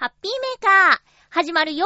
ハッピーメーカー、始まるよ。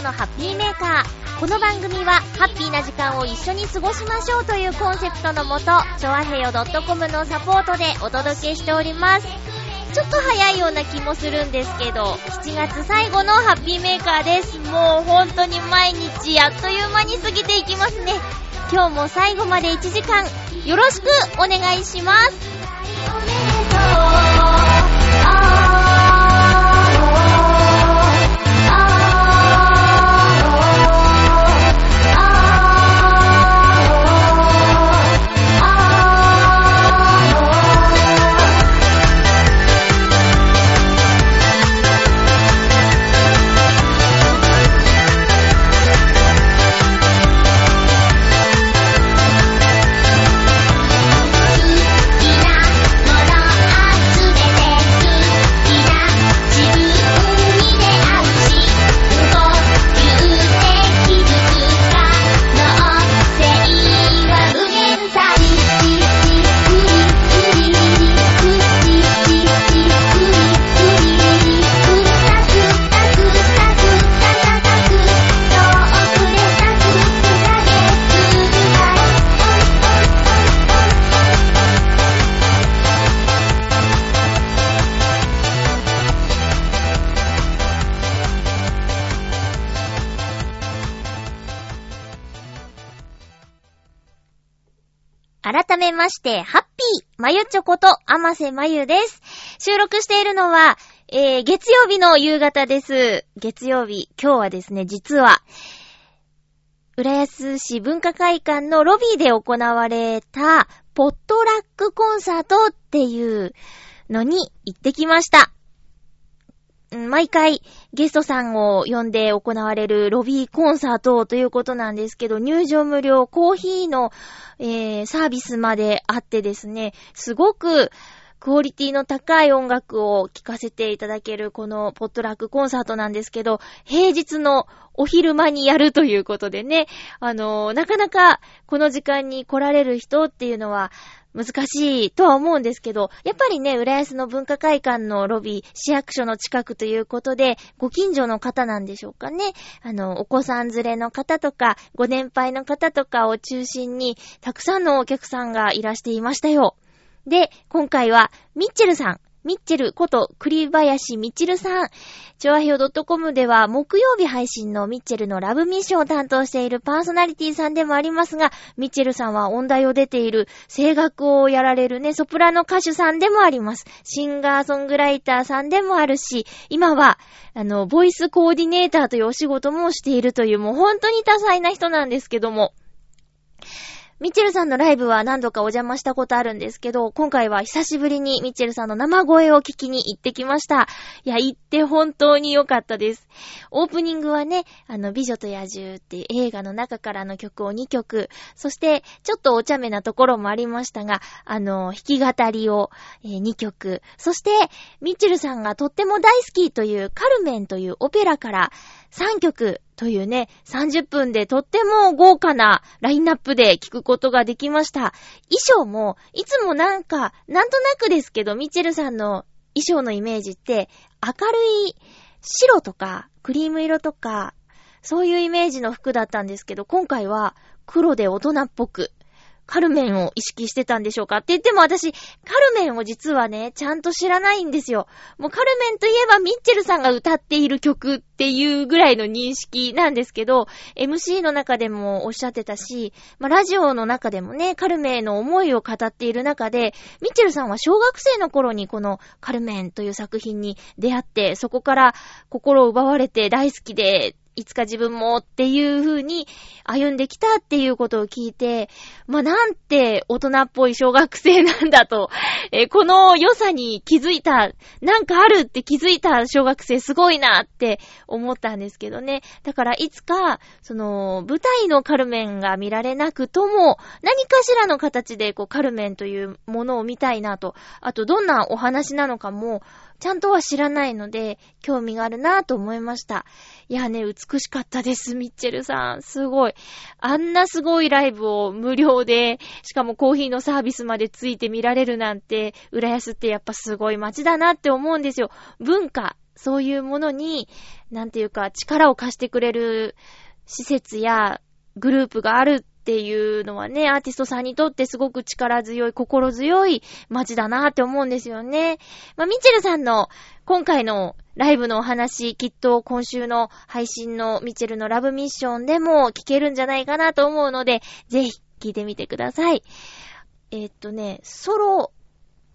のハッピーメーカー。この番組は、ハッピーな時間を一緒に過ごしましょうというコンセプトのもと、ちょわへよ .com のサポートでお届けしております。ちょっと早いような気もするんですけど、7月最後のハッピーメーカーです。もう本当に毎日あっという間に過ぎていきますね。今日も最後まで1時間、よろしくお願いします。まして、ハッピーまゆちょこと、あませまゆです。収録しているのは、えー、月曜日の夕方です。月曜日、今日はですね、実は、浦安市文化会館のロビーで行われた、ポットラックコンサートっていうのに行ってきました。毎回ゲストさんを呼んで行われるロビーコンサートということなんですけど、入場無料、コーヒーの、えーサービスまであってですね、すごくクオリティの高い音楽を聴かせていただけるこのポットラックコンサートなんですけど、平日のお昼間にやるということでね、あのーなかなかこの時間に来られる人っていうのは難しいとは思うんですけど、やっぱりね、浦安の文化会館のロビー、市役所の近くということで、ご近所の方なんでしょうかね。あの、お子さん連れの方とか、ご年配の方とかを中心に、たくさんのお客さんがいらしていましたよ。で、今回は、ミッチェルさん。ミッチェルこと栗林みちるさん。チョアヘオ .com では木曜日配信のミッチェルのラブミッションを担当しているパーソナリティさんでもありますが、ミッチェルさんは音大を出ている声楽をやられるね、ソプラノ歌手さんでもあります。シンガーソングライターさんでもあるし、今は、あの、ボイスコーディネーターというお仕事もしているという、もう本当に多彩な人なんですけども。ミッチェルさんのライブは何度かお邪魔したことあるんですけど、今回は久しぶりにミッチェルさんの生声を聞きに行ってきました。いや、行って本当に良かったです。オープニングはね、あの、美女と野獣っていう映画の中からの曲を2曲、そして、ちょっとお茶目なところもありましたが、あの、弾き語りを、え2曲、そして、ミッチェルさんがとっても大好きというカルメンというオペラから3曲というね、30分でとっても豪華なラインナップで聴くことができました。衣装も、いつもなんか、なんとなくですけど、ミチェルさんの衣装のイメージって、明るい白とか、クリーム色とか、そういうイメージの服だったんですけど、今回は黒で大人っぽく、カルメンを意識してたんでしょうかって言っても私、カルメンを実はね、ちゃんと知らないんですよ。もうカルメンといえばミッチェルさんが歌っている曲っていうぐらいの認識なんですけど、MC の中でもおっしゃってたし、まあ、ラジオの中でもね、カルメンの思いを語っている中で、ミッチェルさんは小学生の頃にこのカルメンという作品に出会って、そこから心を奪われて大好きで、いつか自分もっていう風に歩んできたっていうことを聞いて、まあ、なんて大人っぽい小学生なんだと、えー、この良さに気づいた、なんかあるって気づいた小学生すごいなって思ったんですけどね。だからいつか、その、舞台のカルメンが見られなくとも、何かしらの形でこうカルメンというものを見たいなと、あとどんなお話なのかも、ちゃんとは知らないので、興味があるなぁと思いました。いやね、美しかったです、ミッチェルさん。すごい。あんなすごいライブを無料で、しかもコーヒーのサービスまでついて見られるなんて、浦安ってやっぱすごい街だなって思うんですよ。文化、そういうものに、なんていうか、力を貸してくれる施設やグループがあるっていうのはね、アーティストさんにとってすごく力強い、心強い街だなって思うんですよね。まあ、ミッチェルさんの今回のライブのお話、きっと今週の配信のミッチェルのラブミッションでも聞けるんじゃないかなと思うので、ぜひ聞いてみてください。えー、っとね、ソロ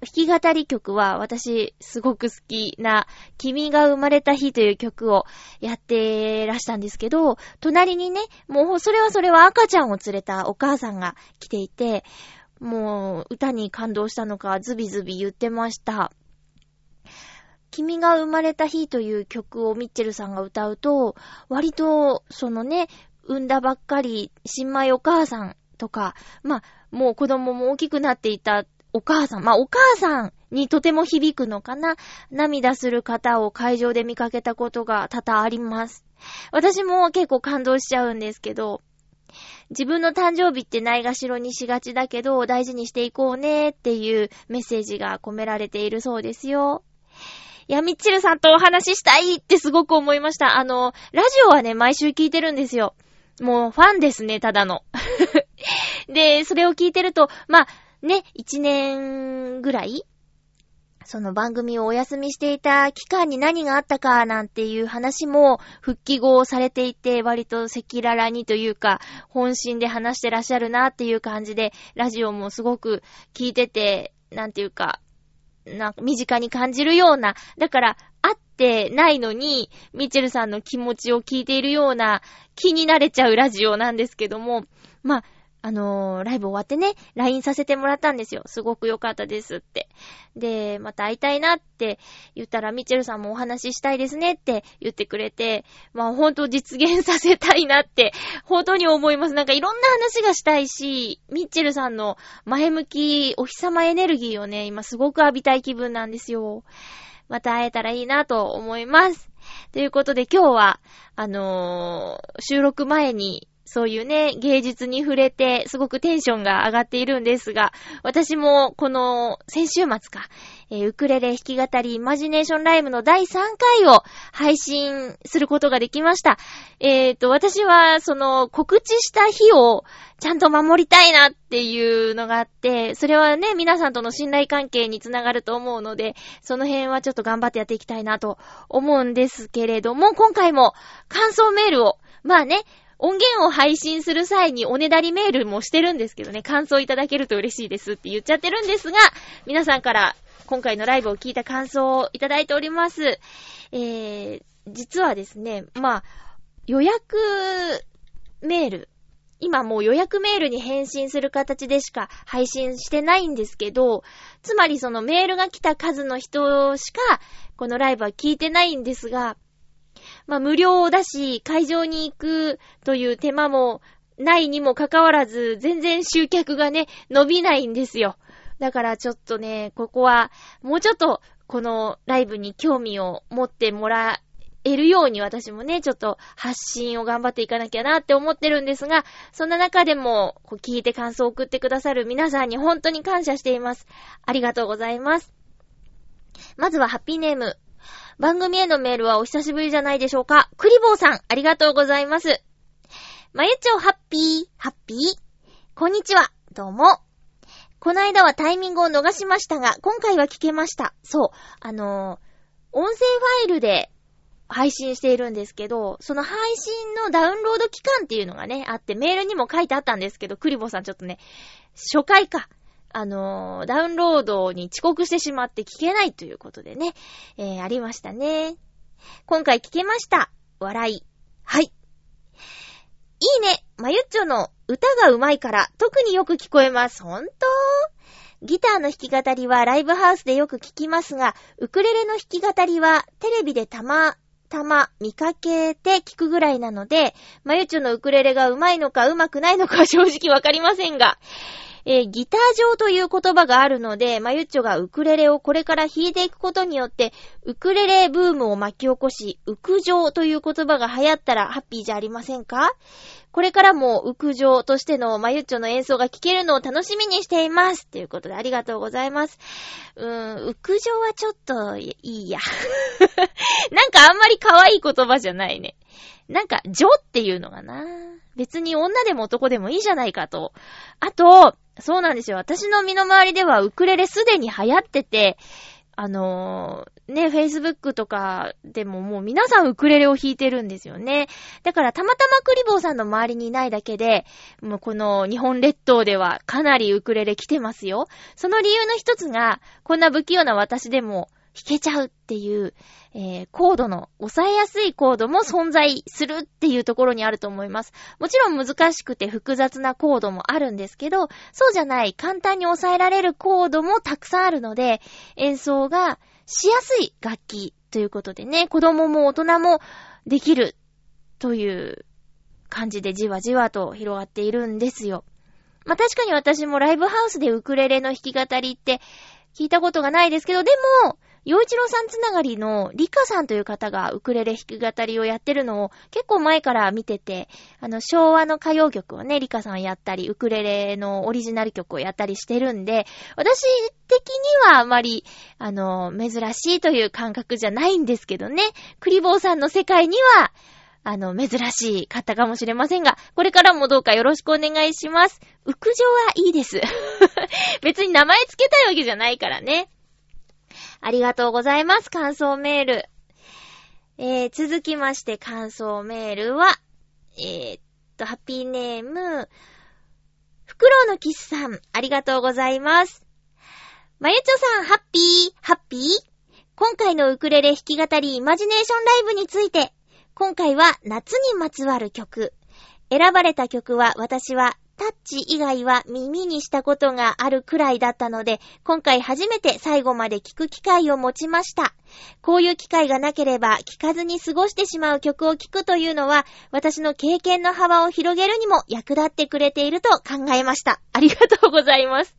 弾き語り曲は私すごく好きな君が生まれた日という曲をやってらしたんですけど、隣にね、もうそれはそれは赤ちゃんを連れたお母さんが来ていて、もう歌に感動したのかズビズビ言ってました。君が生まれた日という曲をミッチェルさんが歌うと、割とそのね、産んだばっかり新米お母さんとか、まあ、もう子供も大きくなっていたお母さん、まあ、お母さんにとても響くのかな。涙する方を会場で見かけたことが多々あります。私も結構感動しちゃうんですけど、自分の誕生日ってないがしろにしがちだけど、大事にしていこうねっていうメッセージが込められているそうですよ。いや、ミッチルさんとお話ししたいってすごく思いました。あの、ラジオはね、毎週聞いてるんですよ。もうファンですね、ただの。で、それを聞いてると、まあ、ね、一年ぐらいその番組をお休みしていた期間に何があったかなんていう話も復帰後されていて割と赤裸々にというか本心で話してらっしゃるなっていう感じでラジオもすごく聞いててなんていうかなんか身近に感じるようなだから会ってないのにミッチェルさんの気持ちを聞いているような気になれちゃうラジオなんですけどもまああのー、ライブ終わってね、LINE させてもらったんですよ。すごく良かったですって。で、また会いたいなって言ったら、ミッチェルさんもお話ししたいですねって言ってくれて、まあ本当実現させたいなって、本当に思います。なんかいろんな話がしたいし、ミッチェルさんの前向き、お日様エネルギーをね、今すごく浴びたい気分なんですよ。また会えたらいいなと思います。ということで今日は、あのー、収録前にそういうね、芸術に触れて、すごくテンションが上がっているんですが、私もこの先週末か、えー、ウクレレ弾き語りイマジネーションライブの第3回を配信することができました。えっ、ー、と、私はその告知した日をちゃんと守りたいなっていうのがあって、それはね、皆さんとの信頼関係につながると思うので、その辺はちょっと頑張ってやっていきたいなと思うんですけれども、今回も感想メールを、まあね、音源を配信する際におねだりメールもしてるんですけどね、感想いただけると嬉しいですって言っちゃってるんですが、皆さんから今回のライブを聞いた感想をいただいております。えー、実はですね、まあ、予約メール、今もう予約メールに返信する形でしか配信してないんですけど、つまりそのメールが来た数の人しか、このライブは聞いてないんですが、まあ無料だし、会場に行くという手間もないにもかかわらず、全然集客がね、伸びないんですよ。だからちょっとね、ここは、もうちょっと、このライブに興味を持ってもらえるように私もね、ちょっと発信を頑張っていかなきゃなって思ってるんですが、そんな中でも、こう聞いて感想を送ってくださる皆さんに本当に感謝しています。ありがとうございます。まずはハッピーネーム、番組へのメールはお久しぶりじゃないでしょうか。クリボーさん、ありがとうございます。まゆちょハッピー、ハッピー？こんにちは。どうも。この間はタイミングを逃しましたが、今回は聞けました。そう。あのー音声ファイルで配信しているんですけど、その配信のダウンロード期間っていうのがね、あって、メールにも書いてあったんですけど、クリボーさんちょっとね、初回か。あのーダウンロードに遅刻してしまって聞けないということでね、えー、ありましたね。今回聞けました。笑い。はい。いいね。まゆっちょの歌が上手いから特によく聞こえます。ほんとギターの弾き語りはライブハウスでよく聞きますが、ウクレレの弾き語りはテレビでたま、たま見かけて聞くぐらいなので、まゆっちょのウクレレが上手いのか上手くないのかは正直わかりませんが、えーギター上という言葉があるので、まゆっちょがウクレレをこれから弾いていくことによって、ウクレレブームを巻き起こし、ウク上という言葉が流行ったらハッピーじゃありませんか？これからもウク上としてのまゆっちょの演奏が聴けるのを楽しみにしています。ということでありがとうございます。うーん、ウク上はちょっといいや。なんかあんまり可愛い言葉じゃないね。なんか、ジョっていうのがな。別に女でも男でもいいじゃないかと。あと、そうなんですよ。私の身の回りではウクレレすでに流行ってて、あのーね、Facebook とかでももう皆さんウクレレを弾いてるんですよね。だからたまたまクリボーさんの周りにいないだけで、もうこの日本列島ではかなりウクレレ来てますよ。その理由の一つが、こんな不器用な私でも弾けちゃうっていう、えー、コードの、抑えやすいコードも存在するっていうところにあると思います。もちろん難しくて複雑なコードもあるんですけど、そうじゃない、簡単に抑えられるコードもたくさんあるので、演奏がしやすい楽器ということでね、子供も大人もできるという感じでじわじわと広がっているんですよ。まあ、確かに私もライブハウスでウクレレの弾き語りって聞いたことがないですけど、でも、洋一郎さんつながりのリカさんという方がウクレレ弾き語りをやってるのを結構前から見てて、あの昭和の歌謡曲をね、リカさんやったり、ウクレレのオリジナル曲をやったりしてるんで、私的にはあまり、あの、珍しいという感覚じゃないんですけどね、クリボーさんの世界には、あの、珍しい方かもしれませんが、これからもどうかよろしくお願いします。ウクジョはいいです。別に名前つけたいわけじゃないからね。ありがとうございます。感想メール。えー、続きまして感想メールは、えー、っと、ハッピーネーム、フクロウのキスさん、ありがとうございます。まゆちょさん、ハッピー、ハッピー今回のウクレレ弾き語りイマジネーションライブについて、今回は夏にまつわる曲。選ばれた曲は私はタッチ以外は耳にしたことがあるくらいだったので、今回初めて最後まで聴く機会を持ちました。こういう機会がなければ聴かずに過ごしてしまう曲を聴くというのは、私の経験の幅を広げるにも役立ってくれていると考えました。ありがとうございます。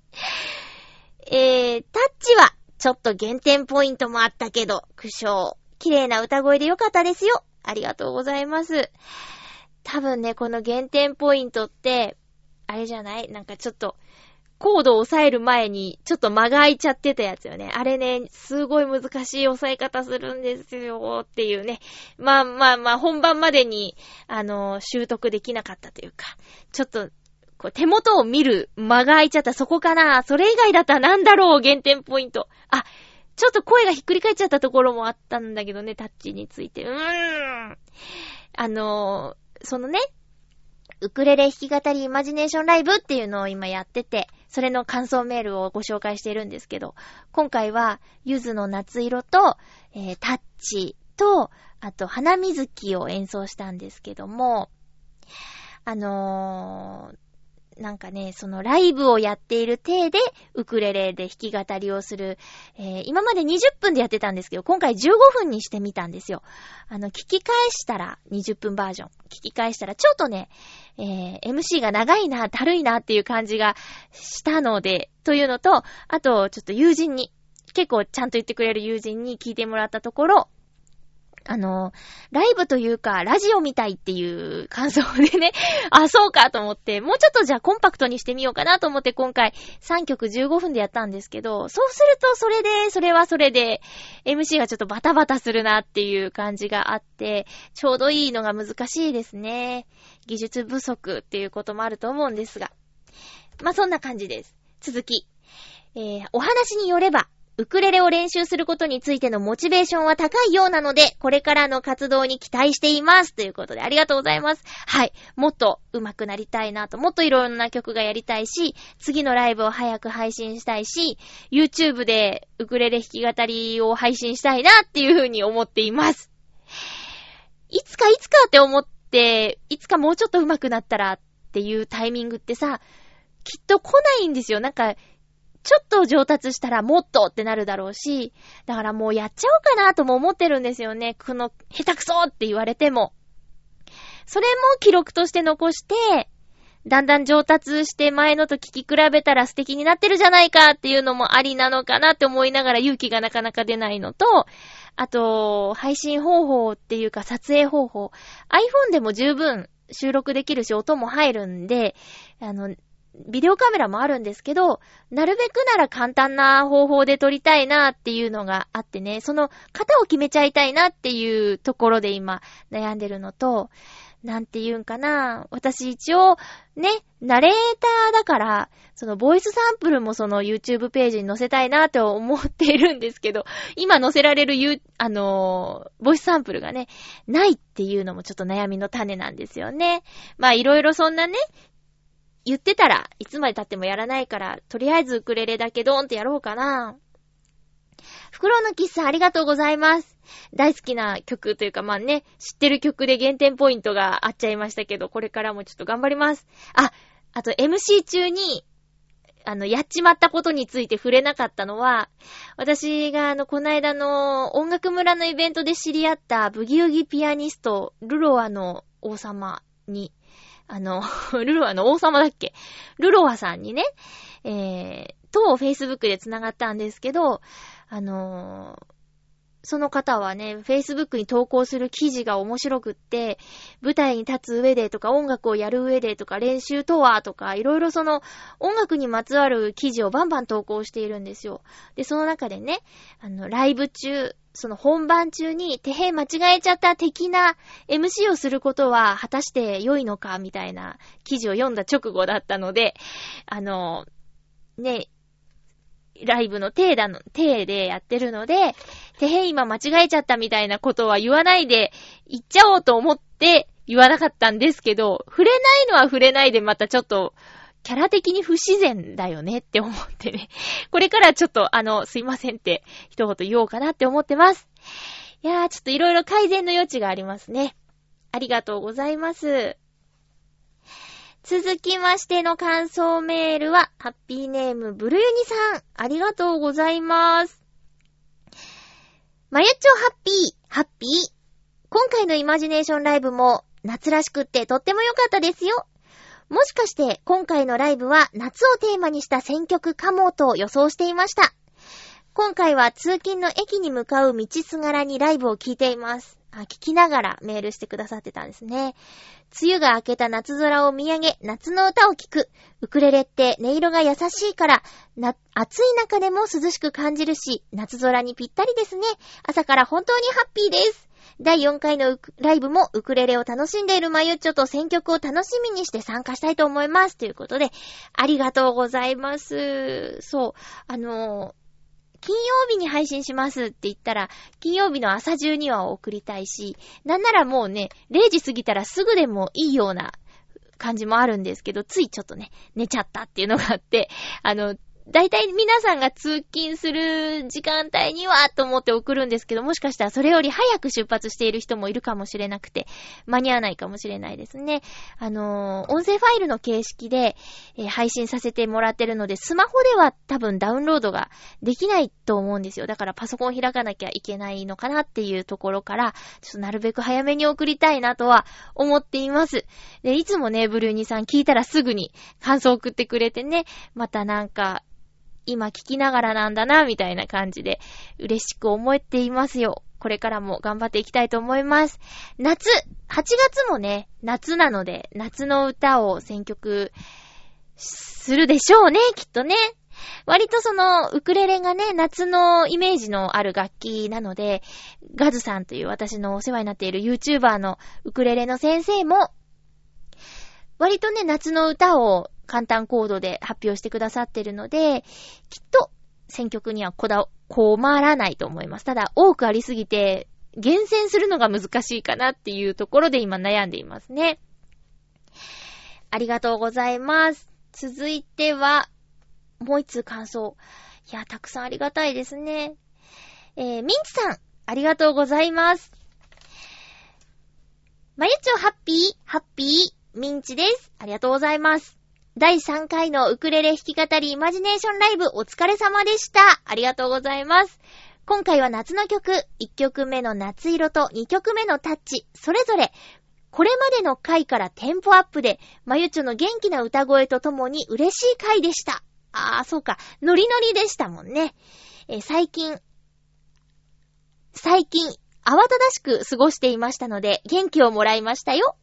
えー、タッチはちょっと減点ポイントもあったけど、苦笑。綺麗な歌声でよかったですよ。ありがとうございます。多分ね、この減点ポイントって、あれじゃない？なんかちょっと、コードを押さえる前に、ちょっと間が空いちゃってたやつよね。あれね、すごい難しい押さえ方するんですよ、っていうね。まあまあまあ、本番までに、あの、習得できなかったというか、ちょっと、こう、手元を見る間が空いちゃった、そこかな？それ以外だったらなんだろう、減点ポイント。あ、ちょっと声がひっくり返っちゃったところもあったんだけどね、タッチについて。うーん。あのーそのね、ウクレレ弾き語りイマジネーションライブっていうのを今やってて、それの感想メールをご紹介しているんですけど、今回は、ゆずの夏色と、えータッチと、あと、花水木を演奏したんですけども、あのーなんかね、そのライブをやっている体で、ウクレレで弾き語りをする、えー今まで20分でやってたんですけど、今回15分にしてみたんですよ。あの、聞き返したら、20分バージョン。聞き返したら、ちょっとね、えー MC が長いな、だるいなっていう感じがしたので、というのと、あと、ちょっと友人に、結構ちゃんと言ってくれる友人に聞いてもらったところ、あの、ライブというか、ラジオみたいっていう感想でね、あ、そうかと思って、もうちょっとじゃあコンパクトにしてみようかなと思って今回3曲15分でやったんですけど、そうするとそれで、それはそれで、MC がちょっとバタバタするなっていう感じがあって、ちょうどいいのが難しいですね。技術不足っていうこともあると思うんですが。まあ、そんな感じです。続き。えー、お話によれば、ウクレレを練習することについてのモチベーションは高いようなので、これからの活動に期待しています。ということで、ありがとうございます。はい。もっと上手くなりたいなと、もっといろんな曲がやりたいし、次のライブを早く配信したいし、YouTube でウクレレ弾き語りを配信したいなっていうふうに思っています。いつかいつかって思って、いつかもうちょっと上手くなったらっていうタイミングってさ、きっと来ないんですよ。なんか、ちょっと上達したらもっとってなるだろうし、だからもうやっちゃおうかなとも思ってるんですよね。この、下手くそって言われても。それも記録として残して、だんだん上達して前のと聞き比べたら素敵になってるじゃないかっていうのもありなのかなって思いながら勇気がなかなか出ないのと、あと、配信方法っていうか撮影方法。iPhone でも十分収録できるし音も入るんで、あの、ビデオカメラもあるんですけど、なるべくなら簡単な方法で撮りたいなっていうのがあってね、その型を決めちゃいたいなっていうところで今悩んでるのと、なんて言うんかな。私一応、ね、ナレーターだから、そのボイスサンプルもその YouTube ページに載せたいなと思っているんですけど、今載せられるゆあのーボイスサンプルがね、ないっていうのもちょっと悩みの種なんですよね。まあいろいろそんなね、言ってたらいつまで経ってもやらないから、とりあえずウクレレだけドーンってやろうかな。袋の喫茶ありがとうございます。大好きな曲というかまあね、知ってる曲で減点ポイントがあっちゃいましたけど、これからもちょっと頑張ります。あ、あと MC 中に、あの、やっちまったことについて触れなかったのは、私があの、この間の音楽村のイベントで知り合ったブギウギピアニスト、ルロアの王様に、あの、ルロアの王様だっけ？ルロアさんにね、えー、と Facebook で繋がったんですけど、あのーその方はね、Facebook に投稿する記事が面白くって、舞台に立つ上でとか音楽をやる上でとか練習とはとか、いろいろその音楽にまつわる記事をバンバン投稿しているんですよ。で、その中でね、あの、ライブ中、その本番中に手へ間違えちゃった的な MC をすることは果たして良いのかみたいな記事を読んだ直後だったので、あの、ね、ライブの手だの、手でやってるので、てへ今間違えちゃったみたいなことは言わないで、言っちゃおうと思って言わなかったんですけど、触れないのは触れないでまたちょっと、キャラ的に不自然だよねって思ってね。これからちょっと、あの、すいませんって一言言おうかなって思ってます。いやー、ちょっといろいろ改善の余地がありますね。ありがとうございます。続きましての感想メールは、ハッピーネームブルユニさん、ありがとうございます。まゆっちょハッピー、ハッピー。今回のイマジネーションライブも夏らしくってとっても良かったですよ。もしかして今回のライブは夏をテーマにした選曲かもと予想していました。今回は通勤の駅に向かう道すがらにライブを聞いています。あ、聞きながらメールしてくださってたんですね。梅雨が明けた夏空を見上げ、夏の歌を聴く。ウクレレって音色が優しいから、な、暑い中でも涼しく感じるし、夏空にぴったりですね。朝から本当にハッピーです。第4回のライブもウクレレを楽しんでいるマユッチョと選曲を楽しみにして参加したいと思います。ということで、ありがとうございます。そう、あの金曜日に配信しますって言ったら、金曜日の朝中には送りたいし、なんならもうね、0時過ぎたらすぐでもいいような感じもあるんですけど、ついちょっとね、寝ちゃったっていうのがあって、あの、だいたい皆さんが通勤する時間帯にはと思って送るんですけど、もしかしたらそれより早く出発している人もいるかもしれなくて、間に合わないかもしれないですね。あのー音声ファイルの形式で、えー配信させてもらってるので、スマホでは多分ダウンロードができないと思うんですよ。だからパソコン開かなきゃいけないのかなっていうところから、ちょっとなるべく早めに送りたいなとは思っています。で、いつもね、ブルーニさん聞いたらすぐに感想送ってくれてね、またなんか、今聞きながらなんだな、みたいな感じで嬉しく思っていますよ。これからも頑張っていきたいと思います。夏 !8 月もね、夏なので、夏の歌を選曲するでしょうね、きっとね。割とその、ウクレレがね、夏のイメージのある楽器なので、ガズさんという私のお世話になっている YouTuber のウクレレの先生も、割とね、夏の歌を簡単コードで発表してくださってるので、きっと選曲にはこだ、困らないと思います。ただ、多くありすぎて、厳選するのが難しいかなっていうところで今悩んでいますね。ありがとうございます。続いては、もう一通感想。いや、たくさんありがたいですね。えー、ミンチさん、ありがとうございます。まゆちょハッピー、ハッピー、ミンチです。ありがとうございます。第3回のウクレレ弾き語りイマジネーションライブお疲れ様でした。ありがとうございます。今回は夏の曲、1曲目の夏色と2曲目のタッチ、それぞれ、これまでの回からテンポアップで、まゆちょの元気な歌声とともに嬉しい回でした。あー、そうか、ノリノリでしたもんね。え最近、最近、慌ただしく過ごしていましたので、元気をもらいましたよ。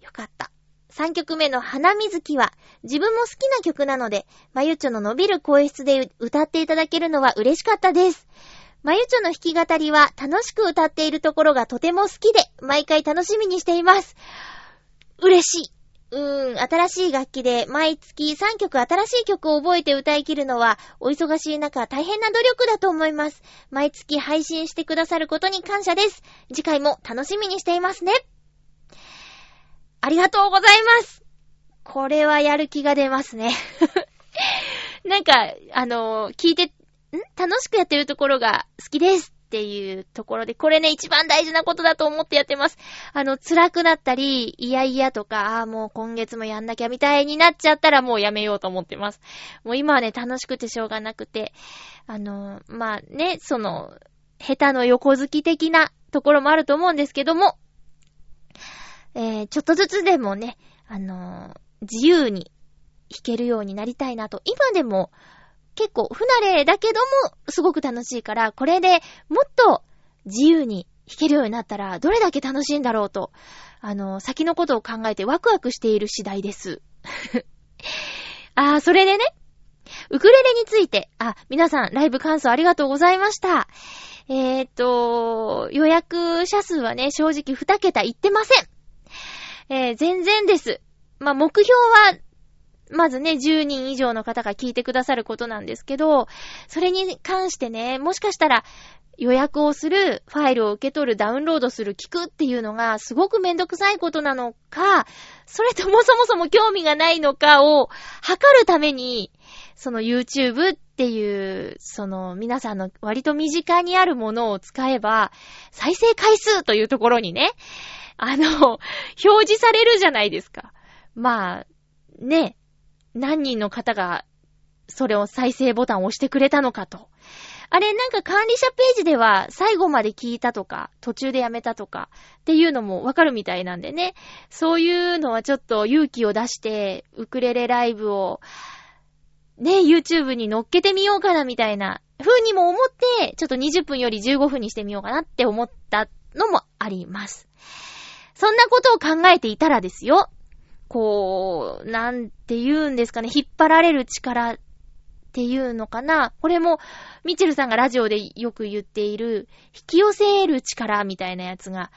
よかった。3曲目の花水木は、自分も好きな曲なので、まゆちょの伸びる声質で歌っていただけるのは嬉しかったです。まゆちょの弾き語りは楽しく歌っているところがとても好きで、毎回楽しみにしています。嬉しい。うーん、新しい楽器で毎月3曲新しい曲を覚えて歌い切るのは、お忙しい中大変な努力だと思います。毎月配信してくださることに感謝です。次回も楽しみにしていますね。ありがとうございます。これはやる気が出ますね。なんか、あのー聞いて、ん？楽しくやってるところが好きですっていうところで、これね、一番大事なことだと思ってやってます。あの、辛くなったり、いやいやとか、ああ、もう今月もやんなきゃみたいになっちゃったらもうやめようと思ってます。もう今はね、楽しくてしょうがなくて、あのーまあね、その、下手の横好き的なところもあると思うんですけども、えー、ちょっとずつでもね、あのー自由に弾けるようになりたいなと。今でも結構不慣れだけどもすごく楽しいから、これでもっと自由に弾けるようになったらどれだけ楽しいんだろうと、あのー先のことを考えてワクワクしている次第です。あー、それでね、ウクレレについて、あ、皆さんライブ感想ありがとうございました。えーっと、予約者数はね、正直2桁いってません。えー、全然です。まあ、目標は、まずね、10人以上の方が聞いてくださることなんですけど、それに関してね、もしかしたら予約をする、ファイルを受け取る、ダウンロードする、聞くっていうのがすごくめんどくさいことなのか、それともそもそも興味がないのかを測るために、その YouTube っていう、その皆さんの割と身近にあるものを使えば、再生回数というところにね、あの、表示されるじゃないですか。まあ、ね、何人の方が、それを再生ボタンを押してくれたのかと。あれ、なんか管理者ページでは最後まで聞いたとか、途中でやめたとかっていうのもわかるみたいなんでね。そういうのはちょっと勇気を出して、ウクレレライブを、ね、YouTube に乗っけてみようかなみたいな風にも思って、ちょっと20分より15分にしてみようかなって思ったのもあります。そんなことを考えていたらですよ。こう、なんて言うんですかね、引っ張られる力っていうのかな。これも、ミチルさんがラジオでよく言っている、引き寄せる力みたいなやつが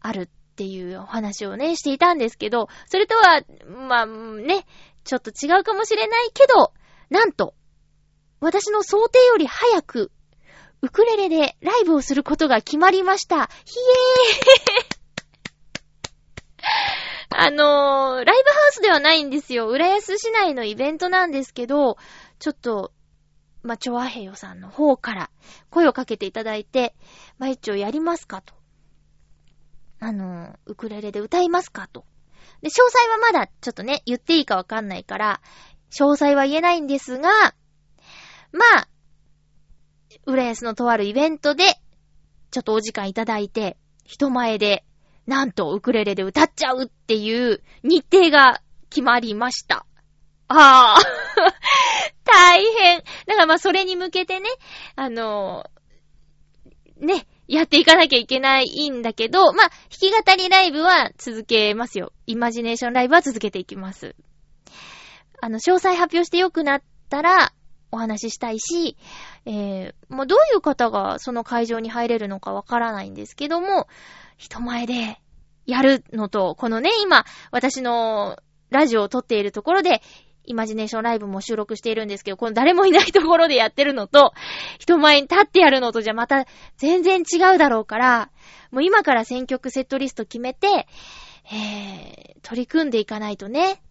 あるっていうお話をね、していたんですけど、それとは、まあ、ね、ちょっと違うかもしれないけど、なんと、私の想定より早く、ウクレレでライブをすることが決まりました。ひえー あのー、ライブハウスではないんですよ。浦安市内のイベントなんですけど、ちょっと、まあ、チョアヘヨさんの方から声をかけていただいて、まゆちょやりますかと。あのー、ウクレレで歌いますかと。で、詳細はまだちょっとね、言っていいかわかんないから、詳細は言えないんですが、まあ、浦安のとあるイベントで、ちょっとお時間いただいて、人前で、なんとウクレレで歌っちゃうっていう日程が決まりました。ああ、大変。だからまあそれに向けてね、あのね、やっていかなきゃいけないんだけど、まあ、弾き語りライブは続けますよ。イマジネーションライブは続けていきます。あの、詳細発表してよくなったら、お話ししたいし、えー、もうどういう方がその会場に入れるのかわからないんですけども、人前でやるのと、このね、今、私のラジオを撮っているところで、イマジネーションライブも収録しているんですけど、この誰もいないところでやってるのと、人前に立ってやるのとじゃまた全然違うだろうから、もう今から選曲セットリスト決めて、えー、取り組んでいかないとね、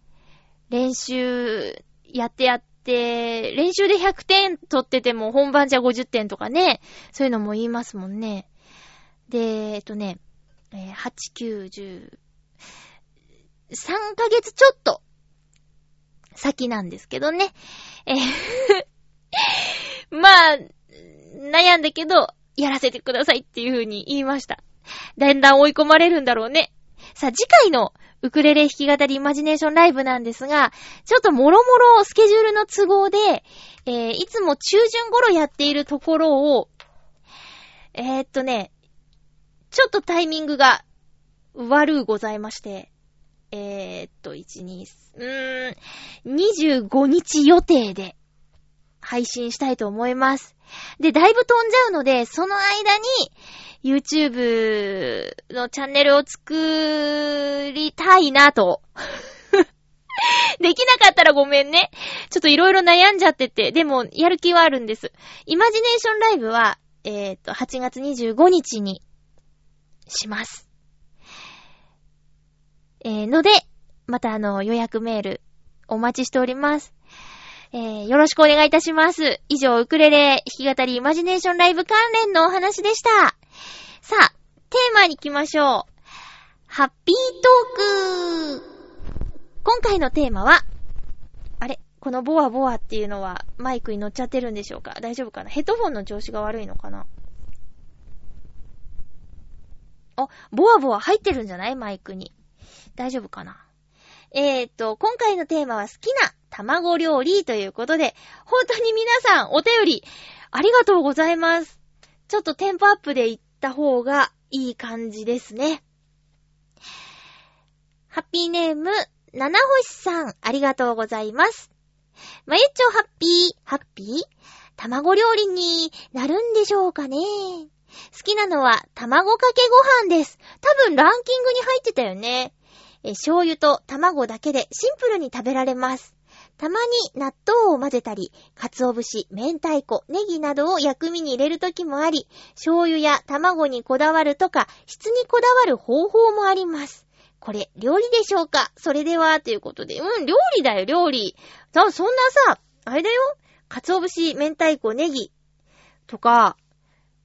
練習やってやって、練習で100点取ってても本番じゃ50点とかね、そういうのも言いますもんね。で、えっとね、えー、8、9、10、3ヶ月ちょっと先なんですけどね。えー まあ、悩んだけど、やらせてくださいっていう風に言いました。だんだん追い込まれるんだろうね。さあ、次回のウクレレ弾き語りイマジネーションライブなんですが、ちょっともろもろスケジュールの都合で、えー、いつも中旬頃やっているところを、えー、っとね、ちょっとタイミングが悪うございまして、えー、っと、1、2、うーん、25日予定で配信したいと思います。で、だいぶ飛んじゃうので、その間に、YouTube のチャンネルを作りたいなと。できなかったらごめんね。ちょっといろいろ悩んじゃってて、でもやる気はあるんです。イマジネーションライブは、えっ、ー、と、8月25日にします。えー、ので、またあの、予約メールお待ちしております。えー、よろしくお願いいたします。以上、ウクレレ弾き語りイマジネーションライブ関連のお話でした。さあ、テーマに行きましょう。ハッピートーク。今回のテーマは、あれ？このボワボワっていうのはマイクに乗っちゃってるんでしょうか？大丈夫かな？ヘッドフォンの調子が悪いのかな？あ、ボワボワ入ってるんじゃない？マイクに。大丈夫かな？えー、っと、今回のテーマは好きな卵料理ということで、本当に皆さんお便りありがとうございます。ちょっとテンポアップで行ってた方がいい感じですね。ハッピーネーム、七星さん、ありがとうございます。まゆっちょハッピー、ハッピー？卵料理になるんでしょうかね好きなのは卵かけご飯です。多分ランキングに入ってたよね。え、醤油と卵だけでシンプルに食べられます。たまに納豆を混ぜたり、鰹節、明太子、ネギなどを薬味に入れるときもあり、醤油や卵にこだわるとか、質にこだわる方法もあります。これ、料理でしょうか？それでは、ということで。うん、料理だよ、料理。そ、そんなさ、あれだよ。鰹節、明太子、ネギとか、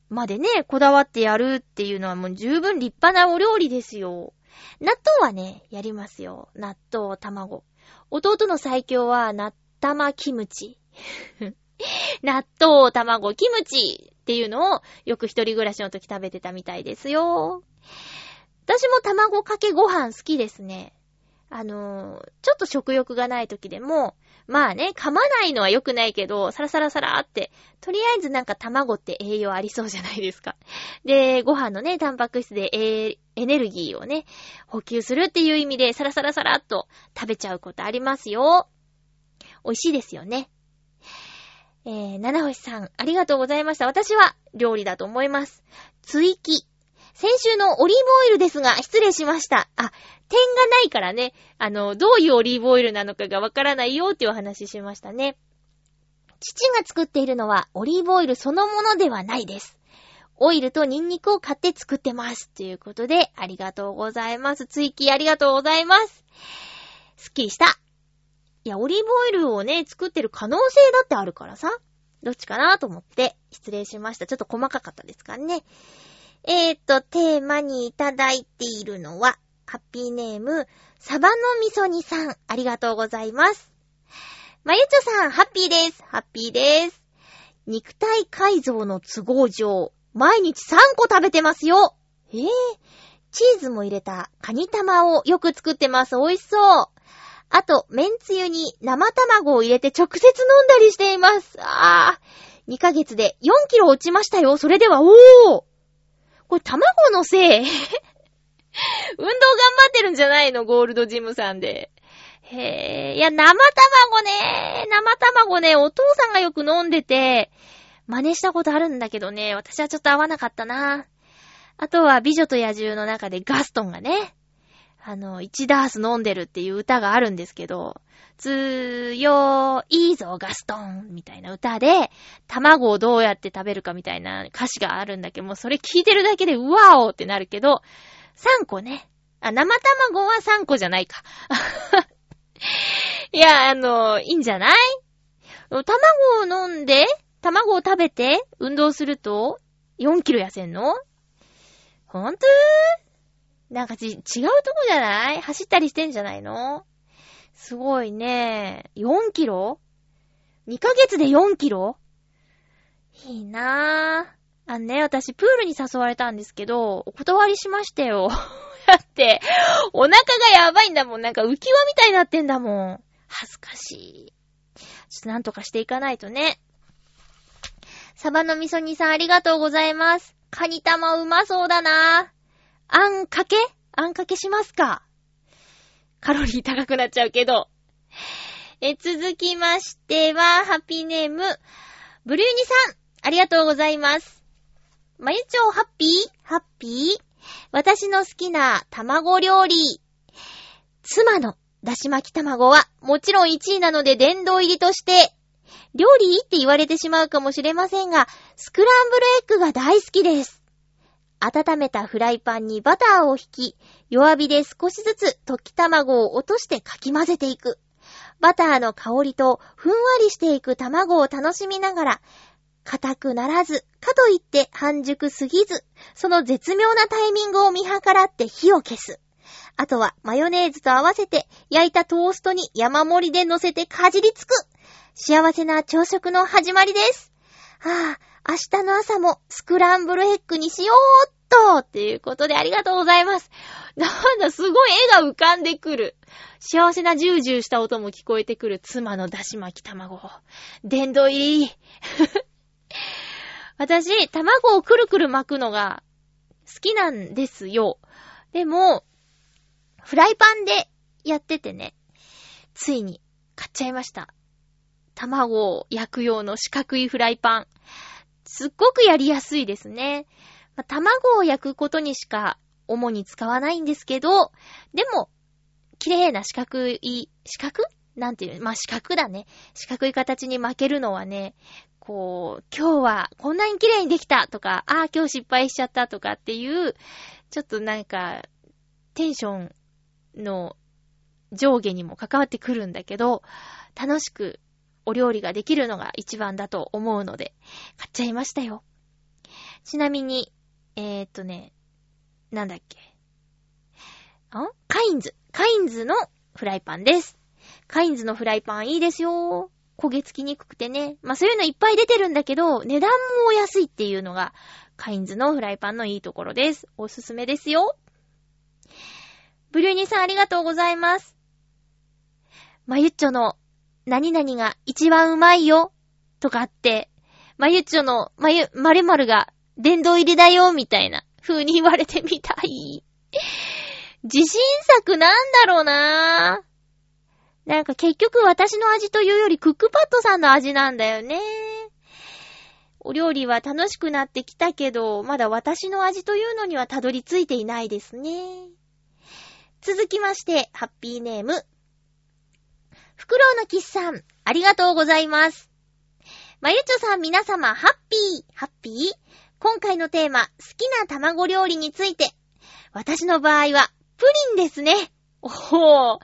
までね、こだわってやるっていうのはもう十分立派なお料理ですよ。納豆はね、やりますよ。納豆、卵。弟の最強は、納玉キムチ。納豆、卵、キムチっていうのをよく一人暮らしの時食べてたみたいですよ。私も卵かけご飯好きですね。あのー、ちょっと食欲がない時でも、まあね、噛まないのは良くないけど、サラサラサラって、とりあえずなんか卵って栄養ありそうじゃないですか。で、ご飯のね、タンパク質でエネルギーをね、補給するっていう意味で、サラサラサラっと食べちゃうことありますよ。美味しいですよね。えー、七星さん、ありがとうございました。私は料理だと思います。追記。先週のオリーブオイルですが、失礼しました。あ、点がないからね、あの、どういうオリーブオイルなのかがわからないよっていうお話ししましたね。父が作っているのはオリーブオイルそのものではないです。オイルとニンニクを買って作ってます。ということで、ありがとうございます。追記ありがとうございます。すっきりした。いや、オリーブオイルをね、作ってる可能性だってあるからさ。どっちかなと思って、失礼しました。ちょっと細かかったですかね。えーと、テーマにいただいているのは、ハッピーネーム、サバの味噌煮さん、ありがとうございます。まゆちょさん、ハッピーです。ハッピーです。肉体改造の都合上、毎日3個食べてますよ。えぇ、ー、チーズも入れたカニ玉をよく作ってます。美味しそう。あと、麺つゆに生卵を入れて直接飲んだりしています。あー。2ヶ月で4キロ落ちましたよ。それでは、おーこれ卵のせい？運動頑張ってるんじゃないの？ゴールドジムさんで。へえ、いや、生卵ね、生卵ね、お父さんがよく飲んでて、真似したことあるんだけどね、私はちょっと合わなかったな。あとは、美女と野獣の中でガストンがね、あの、1ダース飲んでるっていう歌があるんですけど、強いぞガストンみたいな歌で、卵をどうやって食べるかみたいな歌詞があるんだけど、もうそれ聞いてるだけでうわおってなるけど、3個ね。あ、生卵は3個じゃないか。いや、あの、いいんじゃない？卵を飲んで、卵を食べて、運動すると、4キロ痩せんの？ほんとなんかち、違うとこじゃない？走ったりしてんじゃないの？すごいね。4キロ ?2 ヶ月で4キロ？いいなぁ。あのね、私プールに誘われたんですけど、お断りしましたよ。だって、お腹がやばいんだもん。なんか浮き輪みたいになってんだもん。恥ずかしい。ちょっとなんとかしていかないとね。サバの味噌煮さんありがとうございます。カニ玉うまそうだなぁあんかけ？あんかけしますか？カロリー高くなっちゃうけど。え、続きましては、ハッピーネーム、ブルーニさん、ありがとうございます。まゆちょうハッピー？ハッピー？私の好きな卵料理。妻のだし巻き卵はもちろん1位なので殿堂入りとして、料理って言われてしまうかもしれませんが、スクランブルエッグが大好きです。温めたフライパンにバターを引き、弱火で少しずつ溶き卵を落としてかき混ぜていく。バターの香りとふんわりしていく卵を楽しみながら、硬くならず、かといって半熟すぎず、その絶妙なタイミングを見計らって火を消す。あとはマヨネーズと合わせて焼いたトーストに山盛りで乗せてかじりつく。幸せな朝食の始まりです。はあ、明日の朝もスクランブルエッグにしようっとっていうことでありがとうございます。なんだ、すごい絵が浮かんでくる。幸せなジュージューした音も聞こえてくる妻のだし巻き卵。殿堂入り。私、卵をくるくる巻くのが好きなんですよ。でも、フライパンでやっててね、ついに買っちゃいました。卵を焼く用の四角いフライパン。すっごくやりやすいですね。まあ、卵を焼くことにしか主に使わないんですけど、でも、綺麗な四角い、四角？なんていうまあ、四角だね。四角い形に巻けるのはね、こう、今日はこんなに綺麗にできたとか、ああ、今日失敗しちゃったとかっていう、ちょっとなんか、テンションの上下にも関わってくるんだけど、楽しくお料理ができるのが一番だと思うので、買っちゃいましたよ。ちなみに、えー、っとね、なんだっけ。んカインズ。カインズのフライパンです。カインズのフライパンいいですよ。焦げつきにくくてね。まあそういうのいっぱい出てるんだけど、値段もお安いっていうのが、カインズのフライパンのいいところです。おすすめですよ。ブリューニさんありがとうございます。まゆっちょの何々が一番うまいよとかって、まゆちょのまゆ、まるまるが殿堂入りだよみたいな風に言われてみたい。自信作なんだろうなぁ。なんか結局私の味というよりクックパッドさんの味なんだよね。お料理は楽しくなってきたけど、まだ私の味というのにはたどり着いていないですね。続きまして、ハッピーネーム。フクロウのキスさん、ありがとうございます。まゆちょさん皆様、ハッピー、ハッピー？今回のテーマ、好きな卵料理について。私の場合は、プリンですね。おほー。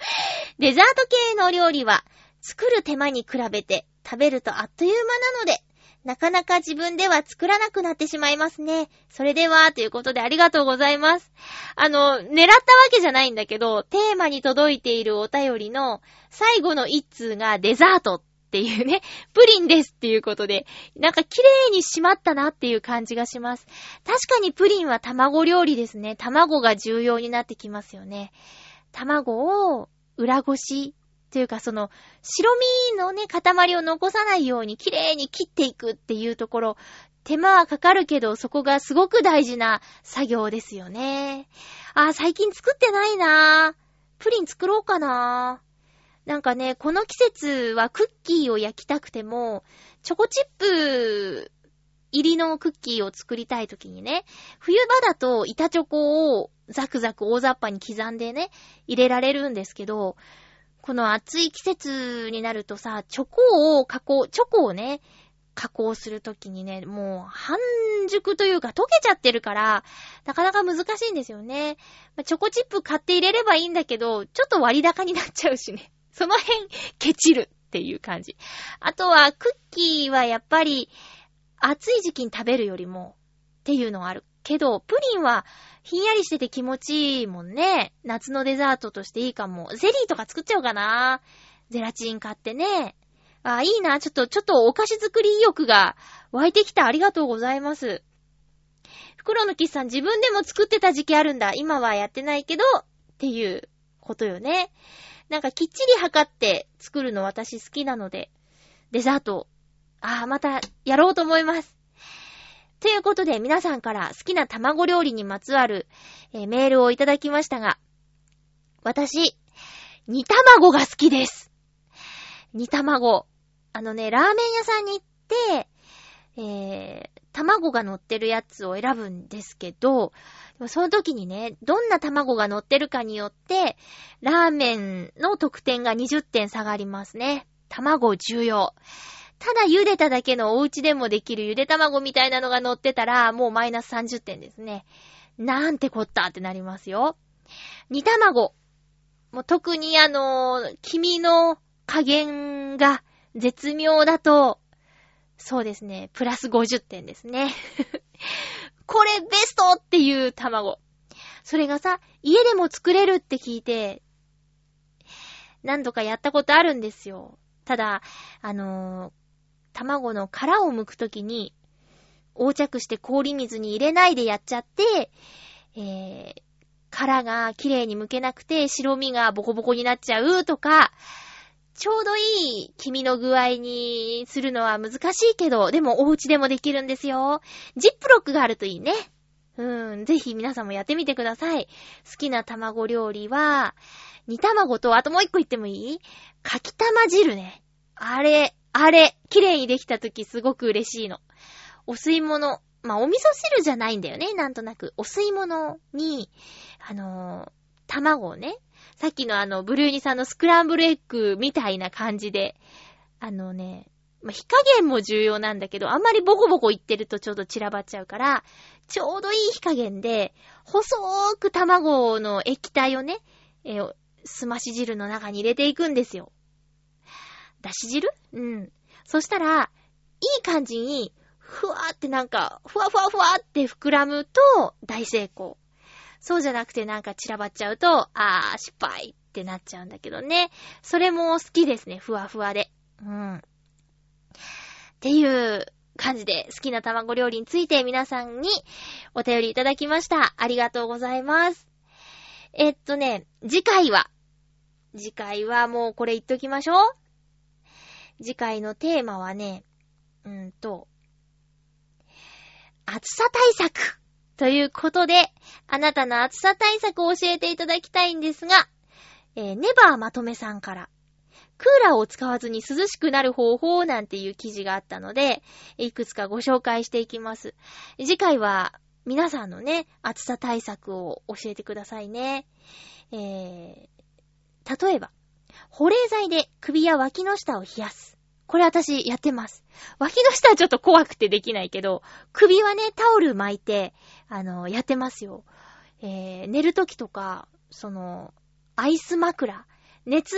デザート系の料理は、作る手間に比べて食べるとあっという間なので、なかなか自分では作らなくなってしまいますね。それでは、ということでありがとうございます。あの、狙ったわけじゃないんだけど、テーマに届いているお便りの最後の一通がデザートっていうね、プリンですっていうことで、なんか綺麗に締まったなっていう感じがします。確かにプリンは卵料理ですね。卵が重要になってきますよね。卵を裏ごしというかその、白身のね、塊を残さないように綺麗に切っていくっていうところ、手間はかかるけど、そこがすごく大事な作業ですよね。あ、最近作ってないなプリン作ろうかななんかね、この季節はクッキーを焼きたくても、チョコチップ入りのクッキーを作りたいときにね、冬場だと板チョコをザクザク大雑把に刻んでね、入れられるんですけど、この暑い季節になるとさ、チョコを加工、チョコをね、加工するときにね、もう半熟というか溶けちゃってるから、なかなか難しいんですよね。チョコチップ買って入れればいいんだけど、ちょっと割高になっちゃうしね。その辺、ケチるっていう感じ。あとは、クッキーはやっぱり、暑い時期に食べるよりも、っていうのがある。けど、プリンは、ひんやりしてて気持ちいいもんね。夏のデザートとしていいかも。ゼリーとか作っちゃおうかな。ゼラチン買ってね。あ、いいな。ちょっと、ちょっとお菓子作り意欲が湧いてきた。ありがとうございます。袋のキスさん自分でも作ってた時期あるんだ。今はやってないけど、っていうことよね。なんかきっちり測って作るの私好きなので、デザート、ああ、またやろうと思います。ということで皆さんから好きな卵料理にまつわる、えー、メールをいただきましたが、私、煮卵が好きです。煮卵。あのね、ラーメン屋さんに行って、えー、卵が乗ってるやつを選ぶんですけど、その時にね、どんな卵が乗ってるかによって、ラーメンの得点が20点下がりますね。卵重要。ただ茹でただけのお家でもできる茹で卵みたいなのが乗ってたら、もうマイナス30点ですね。なんてこったってなりますよ。煮卵。もう特にあのー、黄身の加減が絶妙だと、そうですね、プラス50点ですね。これベストっていう卵。それがさ、家でも作れるって聞いて、何度かやったことあるんですよ。ただ、あの、卵の殻を剥くときに、横着して氷水に入れないでやっちゃって、えー、殻が綺麗に剥けなくて白身がボコボコになっちゃうとか、ちょうどいい黄身の具合にするのは難しいけど、でもお家でもできるんですよ。ジップロックがあるといいね。うん、ぜひ皆さんもやってみてください。好きな卵料理は、煮卵と、あともう一個言ってもいい？かき玉汁ね。あれ、あれ、綺麗にできた時すごく嬉しいの。お吸い物、まあ、お味噌汁じゃないんだよね、なんとなく。お吸い物に、あのー、卵をね、さっきのあの、ブルーニさんのスクランブルエッグみたいな感じで、あのね、まあ、火加減も重要なんだけど、あんまりボコボコいってるとちょっと散らばっちゃうから、ちょうどいい火加減で、細ーく卵の液体をね、えー、すまし汁の中に入れていくんですよ。だし汁？うん。そしたら、いい感じに、ふわーってなんか、ふわふわふわって膨らむと大成功。そうじゃなくてなんか散らばっちゃうと、あー、失敗ってなっちゃうんだけどね。それも好きですね、ふわふわで。うん。っていう感じで好きな卵料理について皆さんにお便りいただきました。ありがとうございます。えっとね、次回は、次回はもうこれ言っときましょう。次回のテーマはね、うんと、暑さ対策ということで、あなたの暑さ対策を教えていただきたいんですが、えー、ネバーまとめさんから、クーラーを使わずに涼しくなる方法なんていう記事があったので、いくつかご紹介していきます。次回は皆さんのね、暑さ対策を教えてくださいね。えー、例えば、保冷剤で首や脇の下を冷やす。これ私やってます。脇の下はちょっと怖くてできないけど、首はね、タオル巻いて、あの、やってますよ。えー、寝るときとか、その、アイス枕。熱